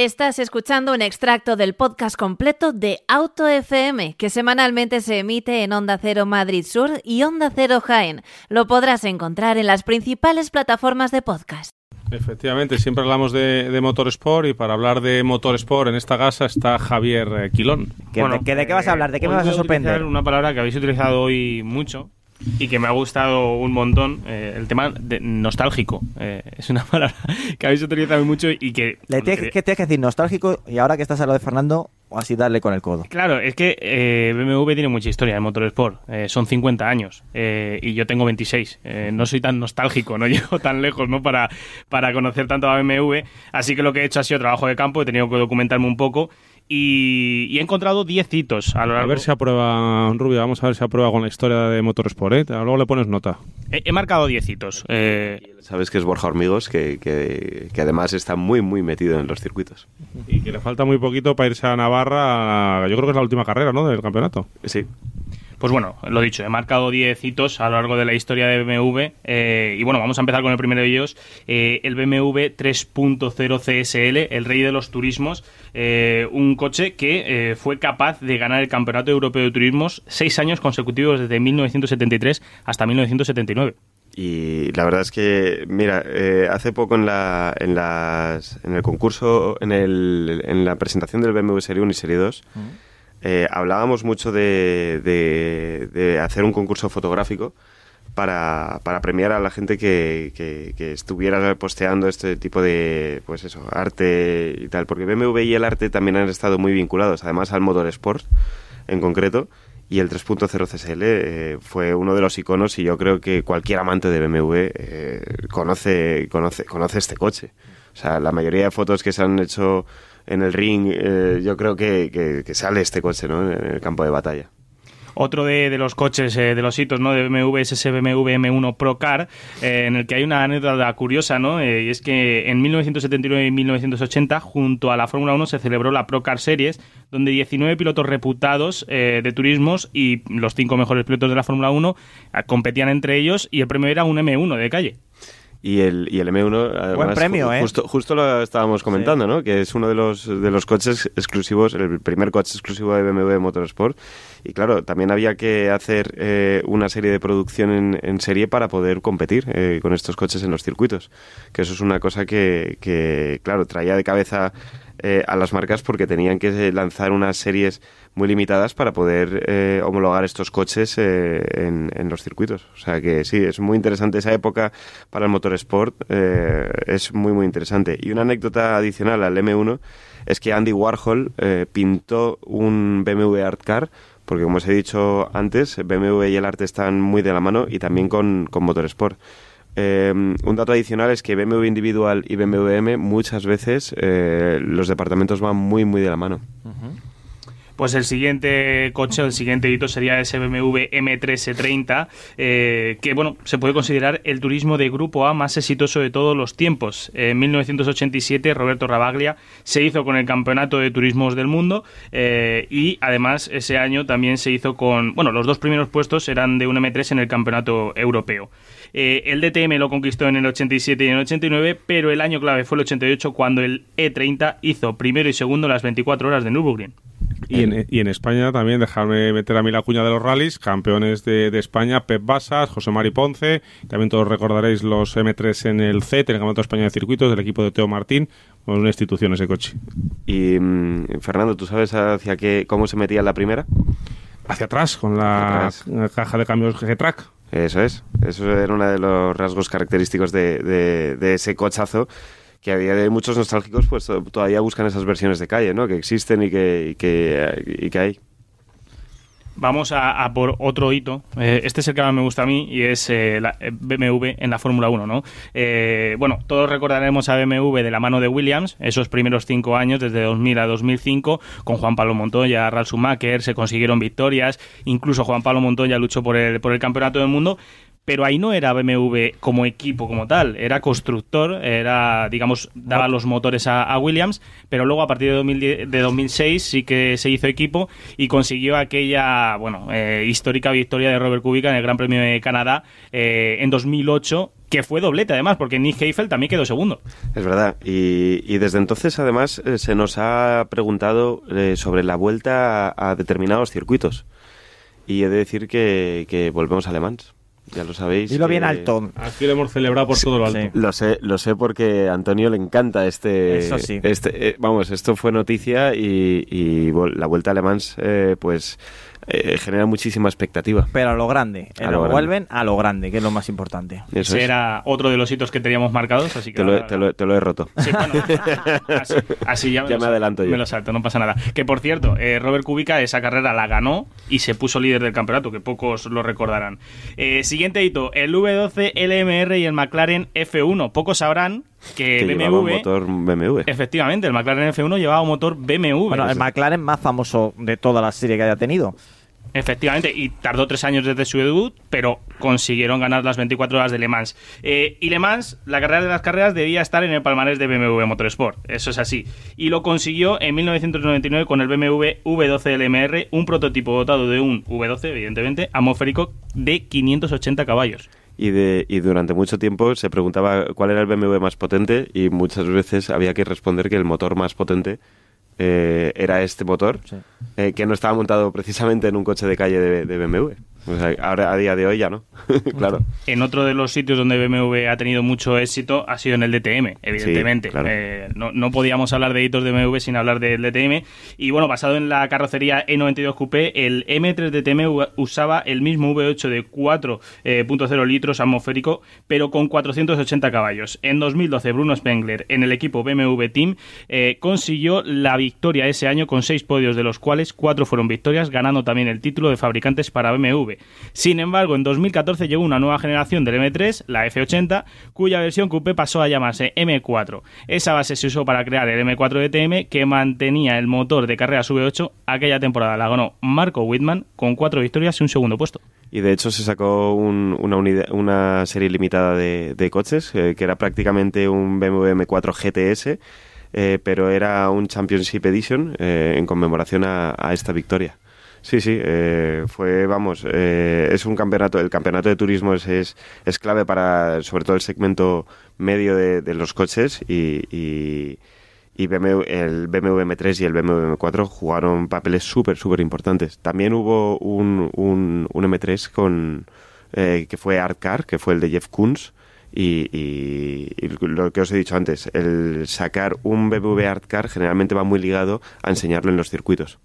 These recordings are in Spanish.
Estás escuchando un extracto del podcast completo de Auto FM, que semanalmente se emite en Onda Cero Madrid Sur y Onda Cero Jaén. Lo podrás encontrar en las principales plataformas de podcast. Efectivamente, siempre hablamos de, de Motorsport y para hablar de Motorsport en esta casa está Javier eh, Quilón. ¿Qué- de, qué- de qué vas a hablar? ¿De qué me vas a sorprender? Una palabra que habéis utilizado hoy mucho y que me ha gustado un montón, eh, el tema de nostálgico. Eh, es una palabra que habéis utilizado mucho y que... Le tienes, que tienes que decir nostálgico y ahora que estás a lo de Fernando, o así darle con el codo. Claro, es que eh, BMW tiene mucha historia de motorsport. Eh, son 50 años eh, y yo tengo 26. Eh, no soy tan nostálgico, no llego tan lejos ¿no? para, para conocer tanto a BMW. Así que lo que he hecho ha sido trabajo de campo, he tenido que documentarme un poco y, y he encontrado 10 hitos a lo A largo. ver si aprueba, Rubio, vamos a ver si aprueba con la historia de Motorsport, ¿eh? Luego le pones nota. He, he marcado 10 hitos. Eh, Sabes que es Borja Hormigos, que, que- que además está muy, muy metido en los circuitos. Y que le falta muy poquito para irse a Navarra, yo creo que es la última carrera, ¿no?, del campeonato. Sí. Pues bueno, lo dicho, he marcado 10 hitos a lo largo de la historia de BMW. eh, y bueno, vamos a empezar con el primero de ellos, eh, el BMW 3.0 CSL, el rey de los turismos. eh, un coche que eh, fue capaz de ganar el Campeonato Europeo de Turismos seis años consecutivos desde 1973 hasta 1979. Y la verdad es que, mira, eh, hace poco en, la, en, las, en el concurso, en, el, en la presentación del BMW Serie 1 y Serie 2, eh, hablábamos mucho de, de- hacer un concurso fotográfico para, premiar a la gente que, estuviera posteando este tipo de pues eso, arte y tal, porque BMW y el arte también han estado muy vinculados, además al motorsport en concreto, y el 3.0 CSL eh, fue uno de los iconos y yo creo que cualquier amante de BMW eh, conoce, conoce, conoce este coche. O sea, la mayoría de fotos que se han hecho en el ring, eh, yo creo que, sale este coche ¿no? en el campo de batalla. Otro de, de los coches, eh, de los hitos ¿no? de BMW es ese BMW M1 Pro Car, eh, en el que hay una anécdota curiosa, ¿no? Eh, y es que en 1979 y 1980, junto a la Fórmula 1, se celebró la Pro Car Series, donde 19 pilotos reputados de turismos y los cinco mejores pilotos de la Fórmula 1 eh, competían entre ellos y el premio era un M1 de calle. Y el, y el M1, además, Buen premio, ¿eh? justo, justo lo estábamos comentando, ¿no? Que es uno de los, de los coches exclusivos, el primer coche exclusivo de BMW Motorsport. Y claro, también había que hacer eh, una serie de producción en, en serie para poder competir eh, con estos coches en los circuitos. Que eso es una cosa que, que, claro, traía de cabeza eh, a las marcas porque tenían que lanzar unas series muy limitadas para poder eh, homologar estos coches eh, en, los circuitos. O sea que sí, es muy interesante esa época para el motorsport, eh, es muy muy interesante. Y una anécdota adicional al M1 es que Andy Warhol eh, pintó un BMW Art Car porque como os he dicho antes, BMW y el arte están muy de la mano y también con, con motorsport. Eh, un dato adicional es que BMW individual y BMW M muchas veces eh, los departamentos van muy muy de la mano. Pues el siguiente coche, el siguiente hito sería ese BMW M330, eh, que bueno, se puede considerar el turismo de grupo A más exitoso de todos los tiempos. En 1987 Roberto Rabaglia se hizo con el Campeonato de Turismos del Mundo eh, y además ese año también se hizo con, bueno, los dos primeros puestos eran de un M3 en el Campeonato Europeo. Eh, el DTM lo conquistó en el 87 y en el 89, pero el año clave fue el 88 cuando el E30 hizo primero y segundo las 24 horas de Nürburgring. Y en, y en España también, dejarme meter a mí la cuña de los rallies, campeones de, de España, Pep Basas, José Mari Ponce, también todos recordaréis los M3 en el CET, en el Campeonato Español de Circuitos, del equipo de Teo Martín, una institución ese coche. Y mm, Fernando, ¿tú sabes hacia qué, cómo se metía en la primera? Hacia atrás, con la atrás. caja de cambios G-Track. Eso es, eso era uno de los rasgos característicos de, de- de ese cochazo que a día de muchos nostálgicos pues to- todavía buscan esas versiones de calle, ¿no? Que existen y que, que, y que hay. Vamos a, por otro hito. Eh, este es el que más me gusta a mí y es eh, la eh, BMW en la Fórmula 1, ¿no? bueno, todos recordaremos a BMW de la mano de Williams, esos primeros cinco años, desde 2000 a 2005, con Juan Pablo Montoya, Ralf Schumacher, se consiguieron victorias, incluso Juan Pablo Montoya luchó por el, por el campeonato del mundo, pero ahí no era BMW como equipo como tal, era constructor, era, digamos, daba los motores a, Williams, pero luego a partir de, de 2006 sí que se hizo equipo y consiguió aquella, bueno, eh, histórica victoria de Robert Kubica en el Gran Premio de Canadá eh, en 2008 que fue doblete además, porque Nick Heifel también quedó segundo. Es verdad, y, desde entonces además eh, se nos ha preguntado sobre la vuelta a, determinados circuitos. Y he de decir que, que volvemos a Le Mans. Ya lo sabéis. Dilo bien alto. Aquí lo hemos celebrado por todo lo alto. Lo sé, lo sé porque a Antonio le encanta este. Eso sí. Este, eh, vamos, esto fue noticia y, y la vuelta a Le Mans, eh, pues eh, genera muchísima expectativa. Pero a lo grande, a lo vuelven a lo grande, que es lo más importante. Ese era otro de los hitos que teníamos marcados, así que... Te lo, te lo, he roto. Sí, bueno, así, ya, me, adelanto yo. Me lo salto, no pasa nada. Que por cierto, eh, Robert Kubica esa carrera la ganó y se puso líder del campeonato, que pocos lo recordarán. Eh, siguiente hito, el V12 LMR y el McLaren F1. Pocos sabrán que, BMW, motor BMW. Efectivamente, el McLaren F1 llevaba un motor BMW. Bueno, el McLaren más famoso de toda la serie que haya tenido. Efectivamente, y tardó tres años desde su debut, pero consiguieron ganar las 24 horas de Le Mans. Eh, y Le Mans, la carrera de las carreras, debía estar en el palmarés de BMW Motorsport, eso es así. Y lo consiguió en 1999 con el BMW V12 LMR, un prototipo dotado de un V12, evidentemente, atmosférico de 580 caballos. Y, de, y durante mucho tiempo se preguntaba cuál era el BMW más potente y muchas veces había que responder que el motor más potente eh, era este motor, eh, que no estaba montado precisamente en un coche de calle de BMW ahora a día de hoy ya no, claro. En otro de los sitios donde BMW ha tenido mucho éxito ha sido en el DTM, evidentemente. Eh, no, podíamos hablar de hitos de BMW sin hablar del DTM. Y bueno, basado en la carrocería E92 Coupé, el M3 DTM usaba el mismo V8 de 4.0 eh, litros atmosférico, pero con 480 caballos. En 2012, Bruno Spengler, en el equipo BMW Team, eh, consiguió la victoria ese año con seis podios, de los cuales cuatro fueron victorias, ganando también el título de fabricantes para BMW. Sin embargo, en 2014 llegó una nueva generación del M3, la F80, cuya versión coupé pasó a llamarse M4. Esa base se usó para crear el M4 DTM que mantenía el motor de carrera V8. Aquella temporada la ganó Marco Whitman con cuatro victorias y un segundo puesto. Y de hecho se sacó una, serie limitada de, coches, eh, que era prácticamente un BMW M4 GTS, eh, pero era un Championship Edition eh, en conmemoración a esta victoria. Sí, sí, eh, fue, vamos, eh, es un campeonato, el campeonato de turismo es, es, clave para, sobre todo el segmento medio de, los coches y, y, el BMW M3 y el BMW M4 jugaron papeles súper, súper importantes. También hubo un, un, M3 con, eh, que fue Art Car, que fue el de Jeff Koons, y, y, lo que os he dicho antes, el sacar un BMW Art Car generalmente va muy ligado a enseñarlo en los circuitos.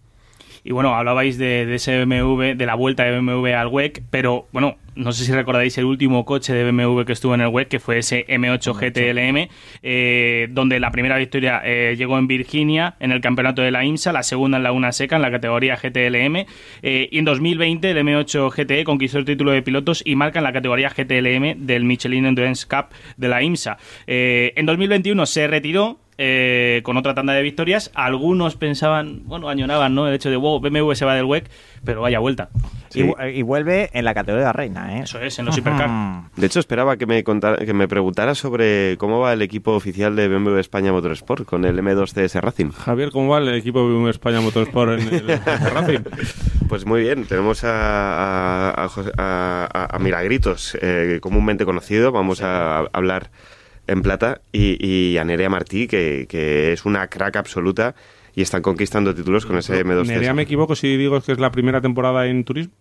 Y bueno, hablabais de, ese BMW, de la vuelta de BMW al WEC, pero bueno, no sé si recordáis el último coche de BMW que estuvo en el WEC, que fue ese M8 GTLM, eh, donde la primera victoria eh, llegó en Virginia, en el campeonato de la IMSA, la segunda en la Una Seca, en la categoría GTLM, eh, y en 2020 el M8 GTE conquistó el título de pilotos y marca en la categoría GTLM del Michelin Endurance Cup de la IMSA. en 2021 se retiró, eh, con otra tanda de victorias. Algunos pensaban, bueno, añoraban, ¿no? El hecho de, wow, BMW se va del WEC, pero vaya vuelta. Y, vuelve en la categoría reina, ¿eh? Eso es, en los Supercar. De hecho, esperaba que me, contara, que me preguntara sobre cómo va el equipo oficial de BMW España Motorsport con el M2 CS Racing. Javier, ¿cómo va el equipo de BMW España Motorsport en el Racing? Pues muy bien, tenemos a, a, Milagritos, eh, comúnmente conocido. Vamos a hablar en plata y, y a Nerea Martí, que, que es una crack absoluta y están conquistando títulos con ese M2. Nerea me equivoco si digo que es la primera temporada en turismo.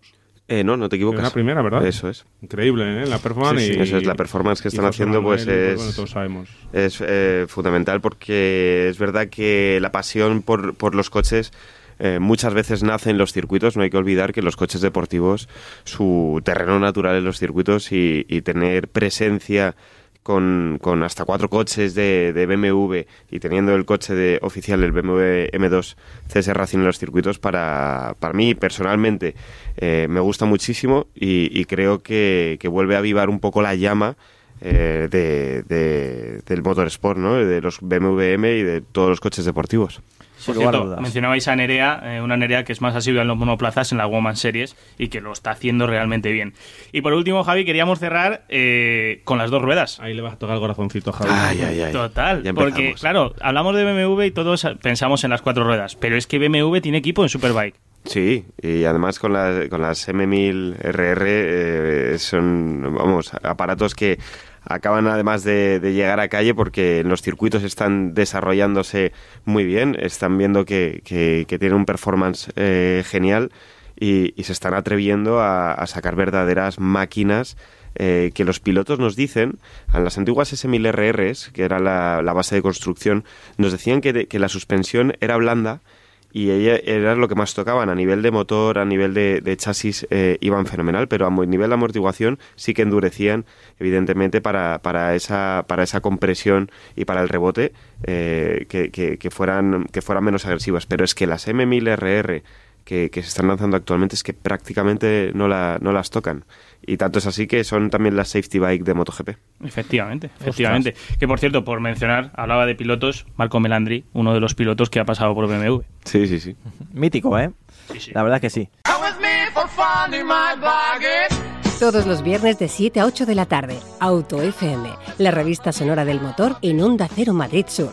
Eh, no, no te equivocas. Es la primera, ¿verdad? Eso es. Increíble, ¿eh? La performance. Sí, eso es, la performance que están haciendo, pues es. Bueno, todos sabemos. Es eh, fundamental porque es verdad que la pasión por, por los coches. Eh, muchas veces nace en los circuitos, no hay que olvidar que los coches deportivos, su terreno natural en los circuitos y, y tener presencia con, con hasta cuatro coches de, de, BMW y teniendo el coche de, oficial, el BMW M2 CS Racing en los circuitos, para, para mí personalmente eh, me gusta muchísimo y, y creo que, que, vuelve a avivar un poco la llama eh, de, de, del motorsport, ¿no? de los BMW M y de todos los coches deportivos. Por cierto, mencionabais a Nerea, eh, una Nerea que es más asidua en los monoplazas en la Woman Series y que lo está haciendo realmente bien. Y por último, Javi, queríamos cerrar eh, con las dos ruedas. Ahí le vas a tocar el corazoncito a Javi. Ay, ay, ay. Total, porque claro, hablamos de BMW y todos pensamos en las cuatro ruedas, pero es que BMW tiene equipo en Superbike. Sí, y además con las, con las M1000 RR eh, son, vamos, aparatos que acaban además de, llegar a calle porque los circuitos están desarrollándose muy bien, están viendo que, que, tienen un performance eh, genial y, y, se están atreviendo a, a sacar verdaderas máquinas eh, que los pilotos nos dicen, en las antiguas S1000RRs, que era la, base de construcción, nos decían que, que la suspensión era blanda y ella era lo que más tocaban. A nivel de motor, a nivel de, chasis eh, iban fenomenal, pero a nivel de amortiguación sí que endurecían evidentemente para, para, esa, para esa compresión y para el rebote eh, que, que, que, fueran, que fueran menos agresivas, pero es que las M1000RR que, que, se están lanzando actualmente es que prácticamente no, la, no las tocan. Y tanto es así que son también las safety bike de MotoGP. Efectivamente, efectivamente. Ostras. Que por cierto, por mencionar, hablaba de pilotos, Marco Melandri, uno de los pilotos que ha pasado por BMW. Sí, sí, sí. Mítico, ¿eh? Sí, sí. La verdad que sí. Todos los viernes de 7 a 8 de la tarde, Auto FM, la revista sonora del motor en Onda Cero Madrid Sur.